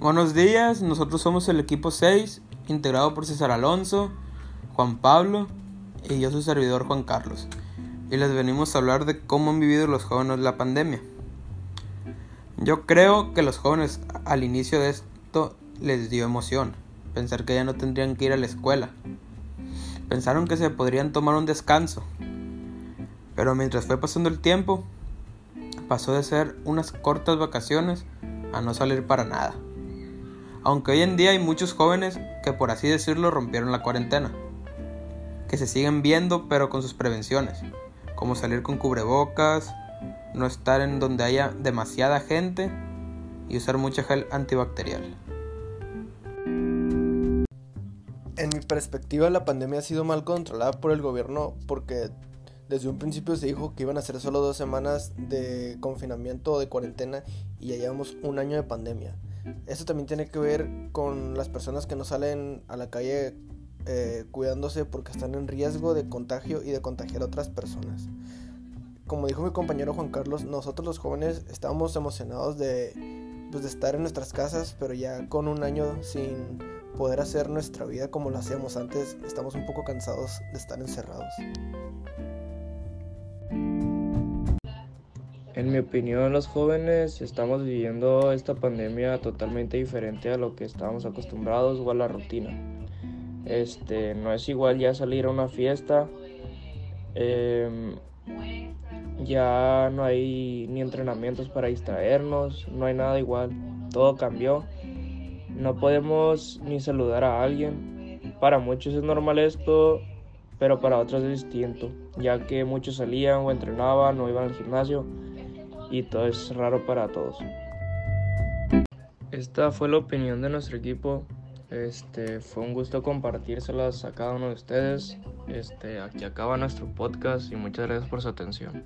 Buenos días, nosotros somos el equipo 6, integrado por César Alonso, Juan Pablo y yo su servidor Juan Carlos. Y les venimos a hablar de cómo han vivido los jóvenes la pandemia. Yo creo que los jóvenes al inicio de esto les dio emoción, pensar que ya no tendrían que ir a la escuela. Pensaron que se podrían tomar un descanso. Pero mientras fue pasando el tiempo, pasó de ser unas cortas vacaciones a no salir para nada aunque hoy en día hay muchos jóvenes que por así decirlo rompieron la cuarentena, que se siguen viendo pero con sus prevenciones, como salir con cubrebocas, no estar en donde haya demasiada gente y usar mucha gel antibacterial. En mi perspectiva la pandemia ha sido mal controlada por el gobierno porque desde un principio se dijo que iban a ser solo dos semanas de confinamiento o de cuarentena y ya llevamos un año de pandemia. Esto también tiene que ver con las personas que no salen a la calle eh, cuidándose porque están en riesgo de contagio y de contagiar a otras personas. Como dijo mi compañero Juan Carlos, nosotros los jóvenes estábamos emocionados de, pues, de estar en nuestras casas, pero ya con un año sin poder hacer nuestra vida como lo hacíamos antes, estamos un poco cansados de estar encerrados. En mi opinión, los jóvenes estamos viviendo esta pandemia totalmente diferente a lo que estábamos acostumbrados o a la rutina. Este, no es igual ya salir a una fiesta. Em, ya no hay ni entrenamientos para distraernos, no hay nada igual. Todo cambió. No podemos ni saludar a alguien. Para muchos es normal esto, pero para otros es distinto, ya que muchos salían o entrenaban o iban al gimnasio y todo es raro para todos. Esta fue la opinión de nuestro equipo. Este, fue un gusto compartírselas a cada uno de ustedes. Este, aquí acaba nuestro podcast y muchas gracias por su atención.